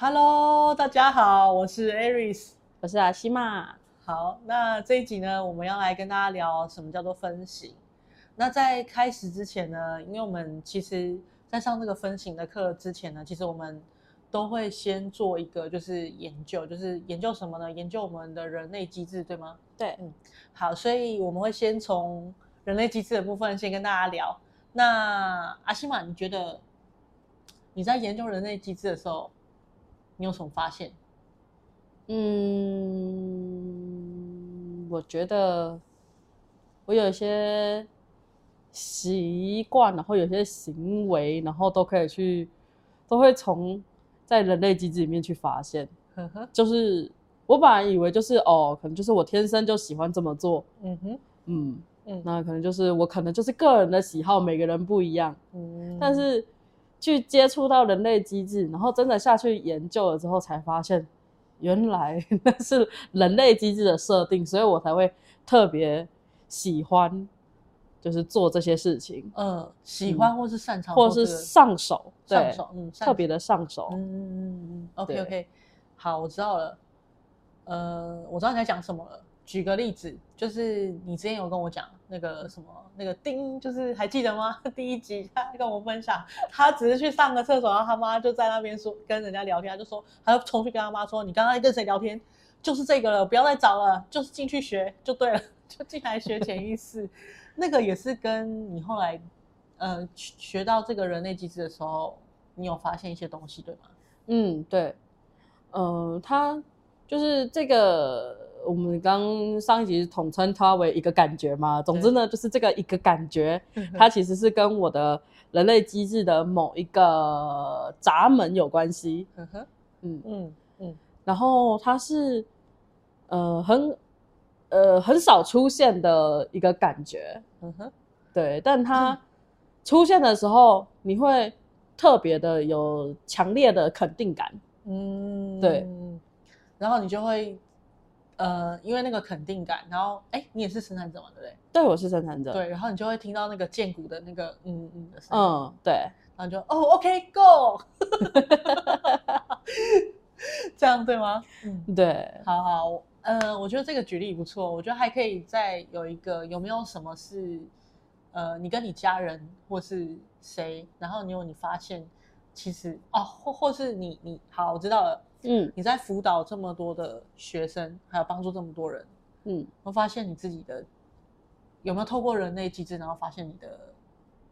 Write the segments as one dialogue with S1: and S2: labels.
S1: Hello，大家好，我是 Aris，
S2: 我是阿西玛。
S1: 好，那这一集呢，我们要来跟大家聊什么叫做分型。那在开始之前呢，因为我们其实，在上这个分型的课之前呢，其实我们都会先做一个就是研究，就是研究什么呢？研究我们的人类机制，对吗？
S2: 对，
S1: 嗯，好，所以我们会先从人类机制的部分先跟大家聊。那阿西玛，你觉得你在研究人类机制的时候，你有什么发现？
S2: 嗯，我觉得我有一些习惯，然后有些行为，然后都可以去，都会从在人类机制里面去发现。
S1: 呵呵，
S2: 就是我本来以为就是哦，可能就是我天生就喜欢这么做。
S1: 嗯哼，
S2: 嗯。嗯，那可能就是我可能就是个人的喜好，每个人不一样。嗯，但是去接触到人类机制，然后真的下去研究了之后，才发现原来 那是人类机制的设定，所以我才会特别喜欢，就是做这些事情。
S1: 嗯，喜欢或是擅长，
S2: 或是上手，
S1: 上手，嗯，
S2: 特别的上手。
S1: 嗯嗯嗯嗯，OK OK，好，我知道了。呃，我知道你在讲什么了。举个例子，就是你之前有跟我讲那个什么那个丁，就是还记得吗？第一集他跟我分享，他只是去上个厕所，然后他妈就在那边说跟人家聊天，他就说他就冲去跟他妈说，你刚刚跟谁聊天？就是这个了，不要再找了，就是进去学就对了，就进来学潜意识。那个也是跟你后来呃学到这个人类机制的时候，你有发现一些东西对吗？
S2: 嗯，对，呃，他就是这个。我们刚上一集统称它为一个感觉嘛，总之呢，就是这个一个感觉，它其实是跟我的人类机制的某一个闸门有关系。嗯哼，嗯嗯嗯，然后它是呃很呃很少出现的一个感觉。嗯哼，对，但它出现的时候，你会特别的有强烈的肯定感。嗯，对，
S1: 然后你就会。呃，因为那个肯定感，然后哎，你也是生产者嘛，对不对？
S2: 对，我是生产者。
S1: 对，然后你就会听到那个剑骨的那个嗯嗯的声
S2: 音。嗯，对，
S1: 然后就哦，OK，Go，这样对吗？
S2: 嗯，对，
S1: 好好，呃，我觉得这个举例不错，我觉得还可以再有一个，有没有什么是呃，你跟你家人或是谁，然后你有你发现，其实哦，或或是你你好，我知道了。嗯，你在辅导这么多的学生，还有帮助这么多人，嗯，我发现你自己的有没有透过人类机制，然后发现你的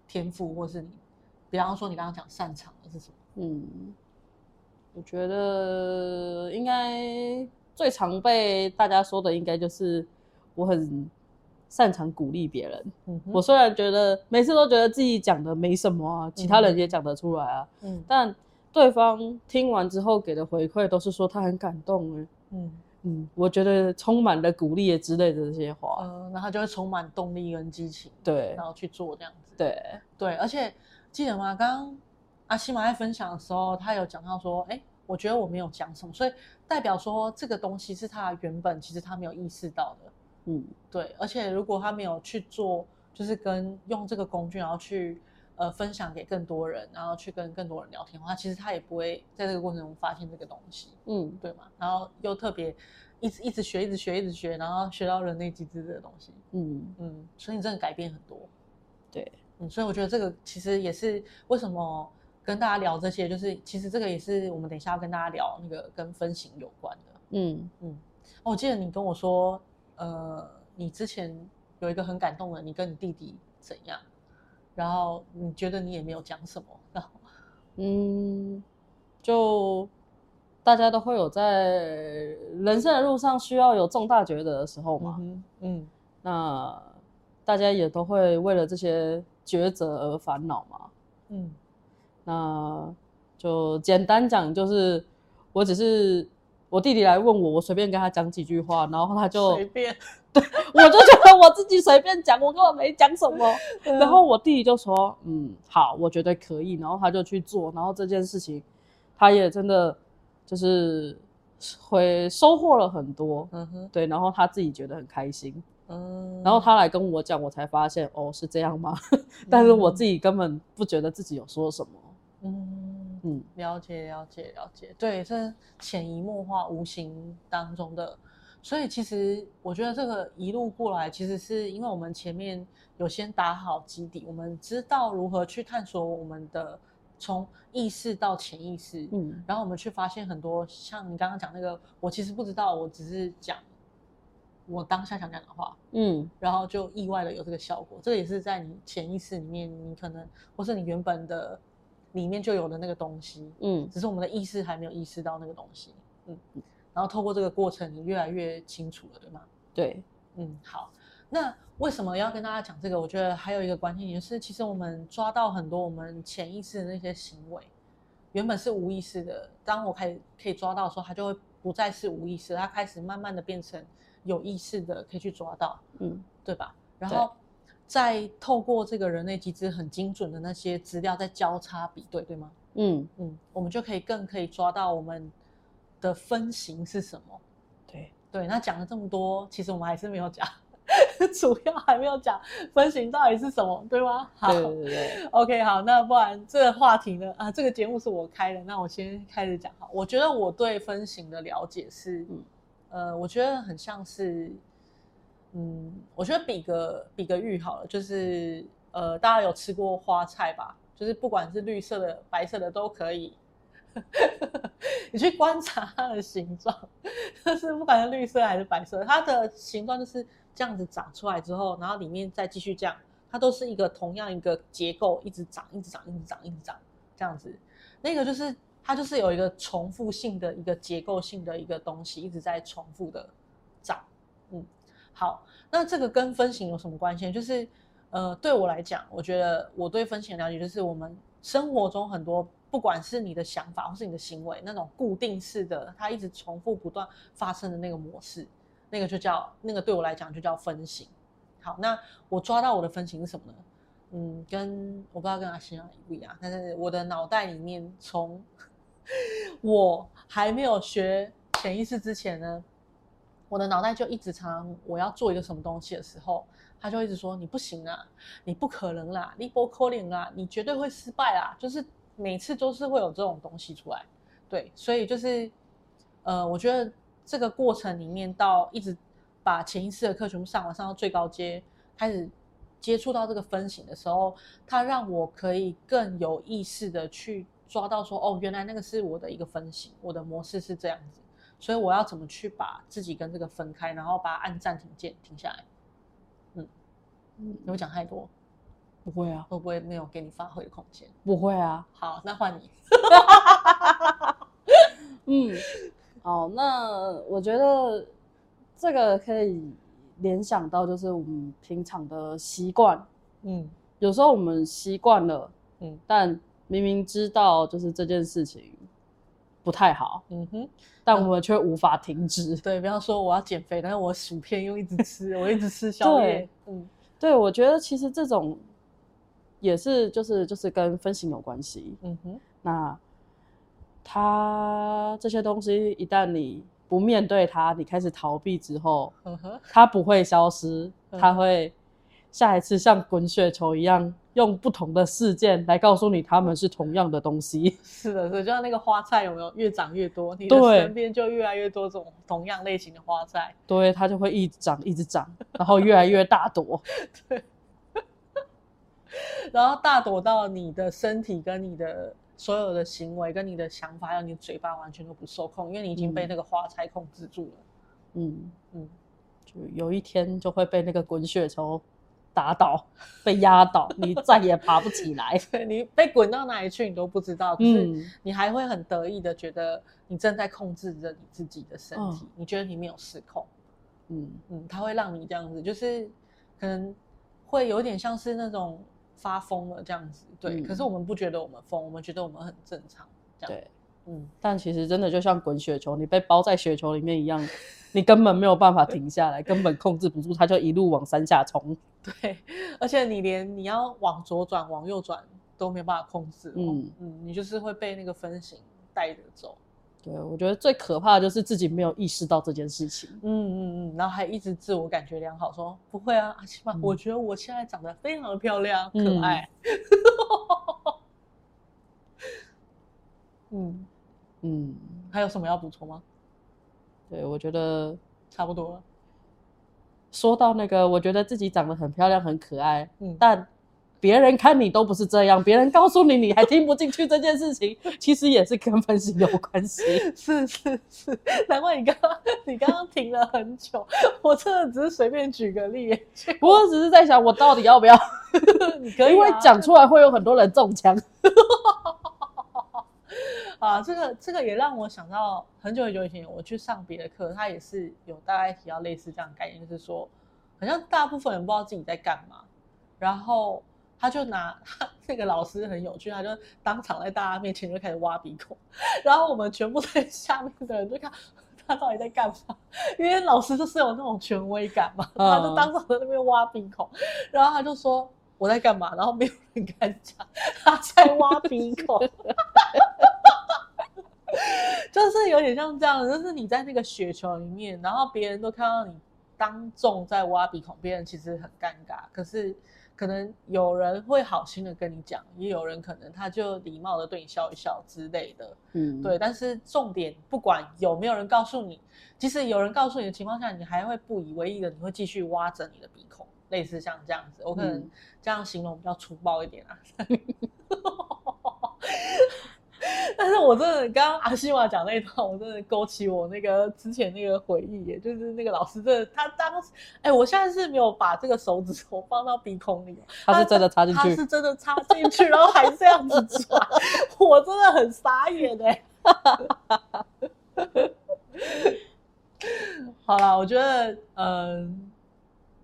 S1: 天赋，或是你，比方说你刚刚讲擅长的是什么？嗯，
S2: 我觉得应该最常被大家说的，应该就是我很擅长鼓励别人。我虽然觉得每次都觉得自己讲的没什么啊，其他人也讲得出来啊，嗯，但。对方听完之后给的回馈都是说他很感动哎，嗯。嗯，我觉得充满了鼓励之类的这些话，
S1: 嗯，那他就会充满动力跟激情，
S2: 对，
S1: 然后去做这样子，
S2: 对。
S1: 对，而且记得吗？刚刚阿西玛在分享的时候，他有讲到说，哎，我觉得我没有讲什么，所以代表说这个东西是他原本其实他没有意识到的，嗯，对，而且如果他没有去做，就是跟用这个工具然后去。呃，分享给更多人，然后去跟更多人聊天的话，其实他也不会在这个过程中发现这个东西，嗯，对嘛？然后又特别一直一直学，一直学，一直学，然后学到人类机制这个东西，嗯嗯，所以你真的改变很多，
S2: 对，
S1: 嗯，所以我觉得这个其实也是为什么跟大家聊这些，就是其实这个也是我们等一下要跟大家聊那个跟分型有关的，嗯嗯。我记得你跟我说，呃，你之前有一个很感动的，你跟你弟弟怎样？然后你觉得你也没有讲什么，然后
S2: 嗯，就大家都会有在人生的路上需要有重大抉择的时候嘛，嗯，嗯，那大家也都会为了这些抉择而烦恼嘛，嗯，那就简单讲，就是我只是。我弟弟来问我，我随便跟他讲几句话，然后他就
S1: 随便，
S2: 对，我就觉得我自己随便讲，我根本没讲什么。嗯、然后我弟弟就说：“嗯，好，我觉得可以。”然后他就去做，然后这件事情，他也真的就是会收获了很多。嗯哼，对，然后他自己觉得很开心。嗯，然后他来跟我讲，我才发现哦，是这样吗？但是我自己根本不觉得自己有说什么。嗯。嗯，
S1: 了解了解了解，对，这潜移默化、无形当中的。所以其实我觉得这个一路过来，其实是因为我们前面有先打好基底，我们知道如何去探索我们的从意识到潜意识，
S2: 嗯，
S1: 然后我们去发现很多像你刚刚讲那个，我其实不知道，我只是讲我当下想讲的话，
S2: 嗯，
S1: 然后就意外的有这个效果，这个也是在你潜意识里面，你可能或是你原本的里面就有的那个东西，
S2: 嗯，
S1: 只是我们的意识还没有意识到那个东西，嗯。然后透过这个过程，你越来越清楚了，对吗？
S2: 对，
S1: 嗯，好。那为什么要跟大家讲这个？我觉得还有一个关键点是，其实我们抓到很多我们潜意识的那些行为，原本是无意识的。当我开始可以抓到的时候，它就会不再是无意识，它开始慢慢的变成有意识的，可以去抓到，
S2: 嗯，
S1: 对吧？然后再透过这个人类机制很精准的那些资料，再交叉比对，对吗？
S2: 嗯
S1: 嗯，我们就可以更可以抓到我们。的分型是什么？
S2: 对
S1: 对，那讲了这么多，其实我们还是没有讲，主要还没有讲分型到底是什么，对吗？好，
S2: 对对对
S1: ，OK，好，那不然这个话题呢？啊，这个节目是我开的，那我先开始讲哈。我觉得我对分型的了解是，嗯，呃，我觉得很像是，嗯，我觉得比个比个喻好了，就是呃，大家有吃过花菜吧？就是不管是绿色的、白色的都可以。你去观察它的形状，就是不管是绿色还是白色，它的形状就是这样子长出来之后，然后里面再继续这样，它都是一个同样一个结构，一直长，一直长，一直长，一直长，这样子。那个就是它就是有一个重复性的一个结构性的一个东西，一直在重复的长。嗯，好，那这个跟分型有什么关系？就是呃，对我来讲，我觉得我对分型的了解就是我们生活中很多。不管是你的想法或是你的行为，那种固定式的，它一直重复不断发生的那个模式，那个就叫那个对我来讲就叫分型。好，那我抓到我的分型是什么呢？嗯，跟我不知道跟阿星啊不一样，但是我的脑袋里面从 我还没有学潜意识之前呢，我的脑袋就一直常我要做一个什么东西的时候，他就一直说你不行啊，你不可能啦，你不可能啦，你绝对会失败啦，就是。每次都是会有这种东西出来，对，所以就是，呃，我觉得这个过程里面，到一直把潜意识的课全部上完，上到最高阶，开始接触到这个分型的时候，它让我可以更有意识的去抓到说，哦，原来那个是我的一个分型，我的模式是这样子，所以我要怎么去把自己跟这个分开，然后把它按暂停键停下来。嗯，有没有讲太多？
S2: 不会啊，
S1: 会不会没有给你发挥的空间？
S2: 不会啊。
S1: 好，那换你。
S2: 嗯，好，那我觉得这个可以联想到就是我们平常的习惯。嗯，有时候我们习惯了，嗯，但明明知道就是这件事情不太好，嗯哼，但我们却无法停止。
S1: 嗯、对，比方说我要减肥，但是我薯片又一直吃，我一直吃宵夜。
S2: 对，嗯，对，我觉得其实这种。也是，就是就是跟分型有关系。嗯哼，那它这些东西一旦你不面对它，你开始逃避之后，它不会消失，它会下一次像滚雪球一样，用不同的事件来告诉你他们是同样的东西。
S1: 是的，所以就像那个花菜有没有越长越多，你的身边就越来越多这种同样类型的花菜。
S2: 对，它就会一直长，一直长，然后越来越大朵。
S1: 对。然后大朵到你的身体跟你的所有的行为跟你的想法，还有你的嘴巴完全都不受控，因为你已经被那个花菜控制住了。嗯嗯，就
S2: 有一天就会被那个滚雪球打倒，被压倒，你再也爬不起来。
S1: 对，你被滚到哪里去你都不知道，可是你还会很得意的觉得你正在控制着你自己的身体，嗯、你觉得你没有失控。嗯嗯，它会让你这样子，就是可能会有点像是那种。发疯了这样子，对、嗯。可是我们不觉得我们疯，我们觉得我们很正常。这样
S2: 对，嗯。但其实真的就像滚雪球，你被包在雪球里面一样，你根本没有办法停下来，根本控制不住，它就一路往山下冲。
S1: 对，而且你连你要往左转、往右转都没有办法控制。嗯嗯，你就是会被那个分型带着走。
S2: 对，我觉得最可怕的就是自己没有意识到这件事情，
S1: 嗯嗯嗯，然后还一直自我感觉良好，说不会啊，起码我觉得我现在长得非常的漂亮、嗯、可爱。嗯
S2: 嗯，
S1: 还有什么要补充吗？
S2: 对，我觉得
S1: 差不多了。
S2: 说到那个，我觉得自己长得很漂亮、很可爱，
S1: 嗯，
S2: 但别人看你都不是这样，别人告诉你你还听不进去这件事情，其实也是跟分析有关系。
S1: 是是是，难怪你刚刚你刚刚停了很久，我真的只是随便举个例，
S2: 不过只是在想我到底要不要，
S1: 你可以、啊，
S2: 因为讲出来会有很多人中枪。
S1: 啊，这个这个也让我想到很久很久以前，我去上别的课，他也是有大概提到类似这样的概念，就是说，好像大部分人不知道自己在干嘛，然后他就拿 他那个老师很有趣，他就当场在大家面前就开始挖鼻孔，然后我们全部在 下面的人就看他到底在干嘛，因为老师就是有那种权威感嘛，他就当场在那边挖鼻孔，然后他就说我在干嘛，然后没有人敢讲他在挖鼻孔。就是有点像这样，就是你在那个雪球里面，然后别人都看到你当众在挖鼻孔，别人其实很尴尬。可是可能有人会好心的跟你讲，也有人可能他就礼貌的对你笑一笑之类的。嗯，对。但是重点，不管有没有人告诉你，即使有人告诉你的情况下，你还会不以为意的，你会继续挖着你的鼻孔，类似像这样子。我可能这样形容比较粗暴一点啊。嗯 但是我真的刚刚阿西瓦讲那一段，我真的勾起我那个之前那个回忆耶，就是那个老师真的，他当时，哎，我现在是没有把这个手指头放到鼻孔里，
S2: 他是真的插进去，
S1: 他是真的插进去，然后还这样子抓，我真的很傻眼哎。好啦，我觉得，嗯呃，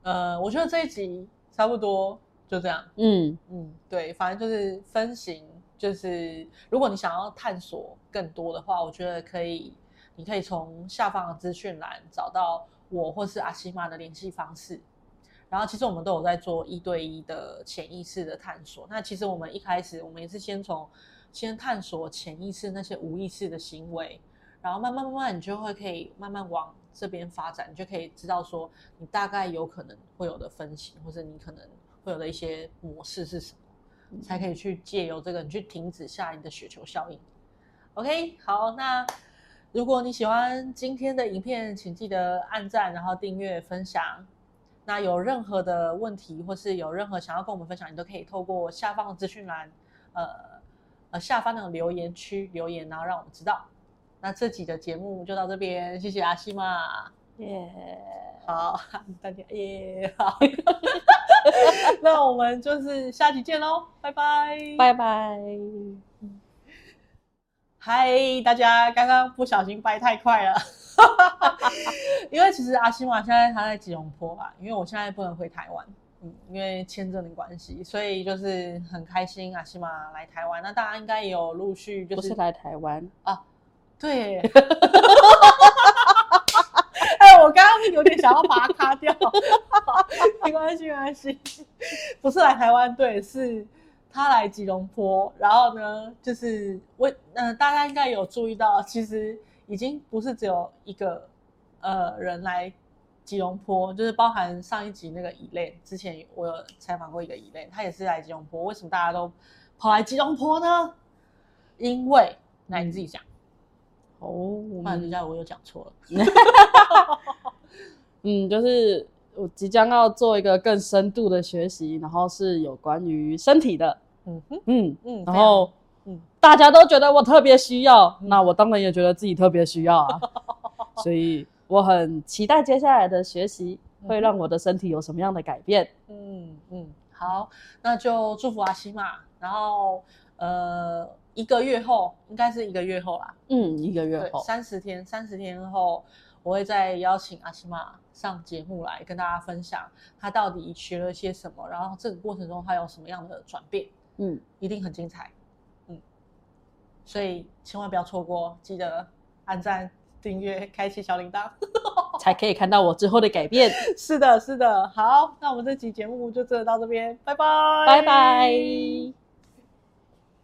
S1: 呃，我觉得这一集差不多就这样，
S2: 嗯
S1: 嗯，对，反正就是分型。就是如果你想要探索更多的话，我觉得可以，你可以从下方的资讯栏找到我或是阿西玛的联系方式。然后其实我们都有在做一对一的潜意识的探索。那其实我们一开始我们也是先从先探索潜意识那些无意识的行为，然后慢慢慢慢你就会可以慢慢往这边发展，你就可以知道说你大概有可能会有的分型，或者你可能会有的一些模式是什么。才可以去借由这个，你去停止下你的雪球效应。OK，好，那如果你喜欢今天的影片，请记得按赞，然后订阅、分享。那有任何的问题，或是有任何想要跟我们分享，你都可以透过下方的资讯栏，呃呃下方的留言区留言，然后让我们知道。那这集的节目就到这边，谢谢阿西玛，
S2: 耶、
S1: 好，大家耶，好。那我们就是下集见喽，拜拜，
S2: 拜拜。
S1: 嗨，大家刚刚不小心掰太快了，因为其实阿西玛现在他在吉隆坡吧，因为我现在不能回台湾，嗯，因为签证的关系，所以就是很开心阿西玛来台湾。那大家应该也有陆续就是，
S2: 不是来台湾
S1: 啊，对。哎我刚刚有点想要把它卡掉，没关系，没关系，不是来台湾，队，是他来吉隆坡，然后呢，就是我，嗯、呃，大家应该有注意到，其实已经不是只有一个呃人来吉隆坡，就是包含上一集那个以类，之前我有采访过一个以类，他也是来吉隆坡，为什么大家都跑来吉隆坡呢？因为，那你自己讲。哦，我怕人家我又讲错了。
S2: 嗯，就是我即将要做一个更深度的学习，然后是有关于身体的。嗯哼，嗯嗯，然后嗯，大家都觉得我特别需要，嗯，那我当然也觉得自己特别需要啊。所以我很期待接下来的学习会让我的身体有什么样的改变。
S1: 嗯嗯，好，那就祝福阿西嘛，然后呃。一个月后，应该是一个月后啦。
S2: 嗯，一个月后，
S1: 三十天，三十天后，我会再邀请阿西玛上节目来跟大家分享他到底学了些什么，然后这个过程中他有什么样的转变。嗯，一定很精彩。嗯，所以千万不要错过，记得按赞、订阅、开启小铃铛，
S2: 才可以看到我之后的改变。
S1: 是的，是的。好，那我们这期节目就做到这边，拜拜，
S2: 拜拜。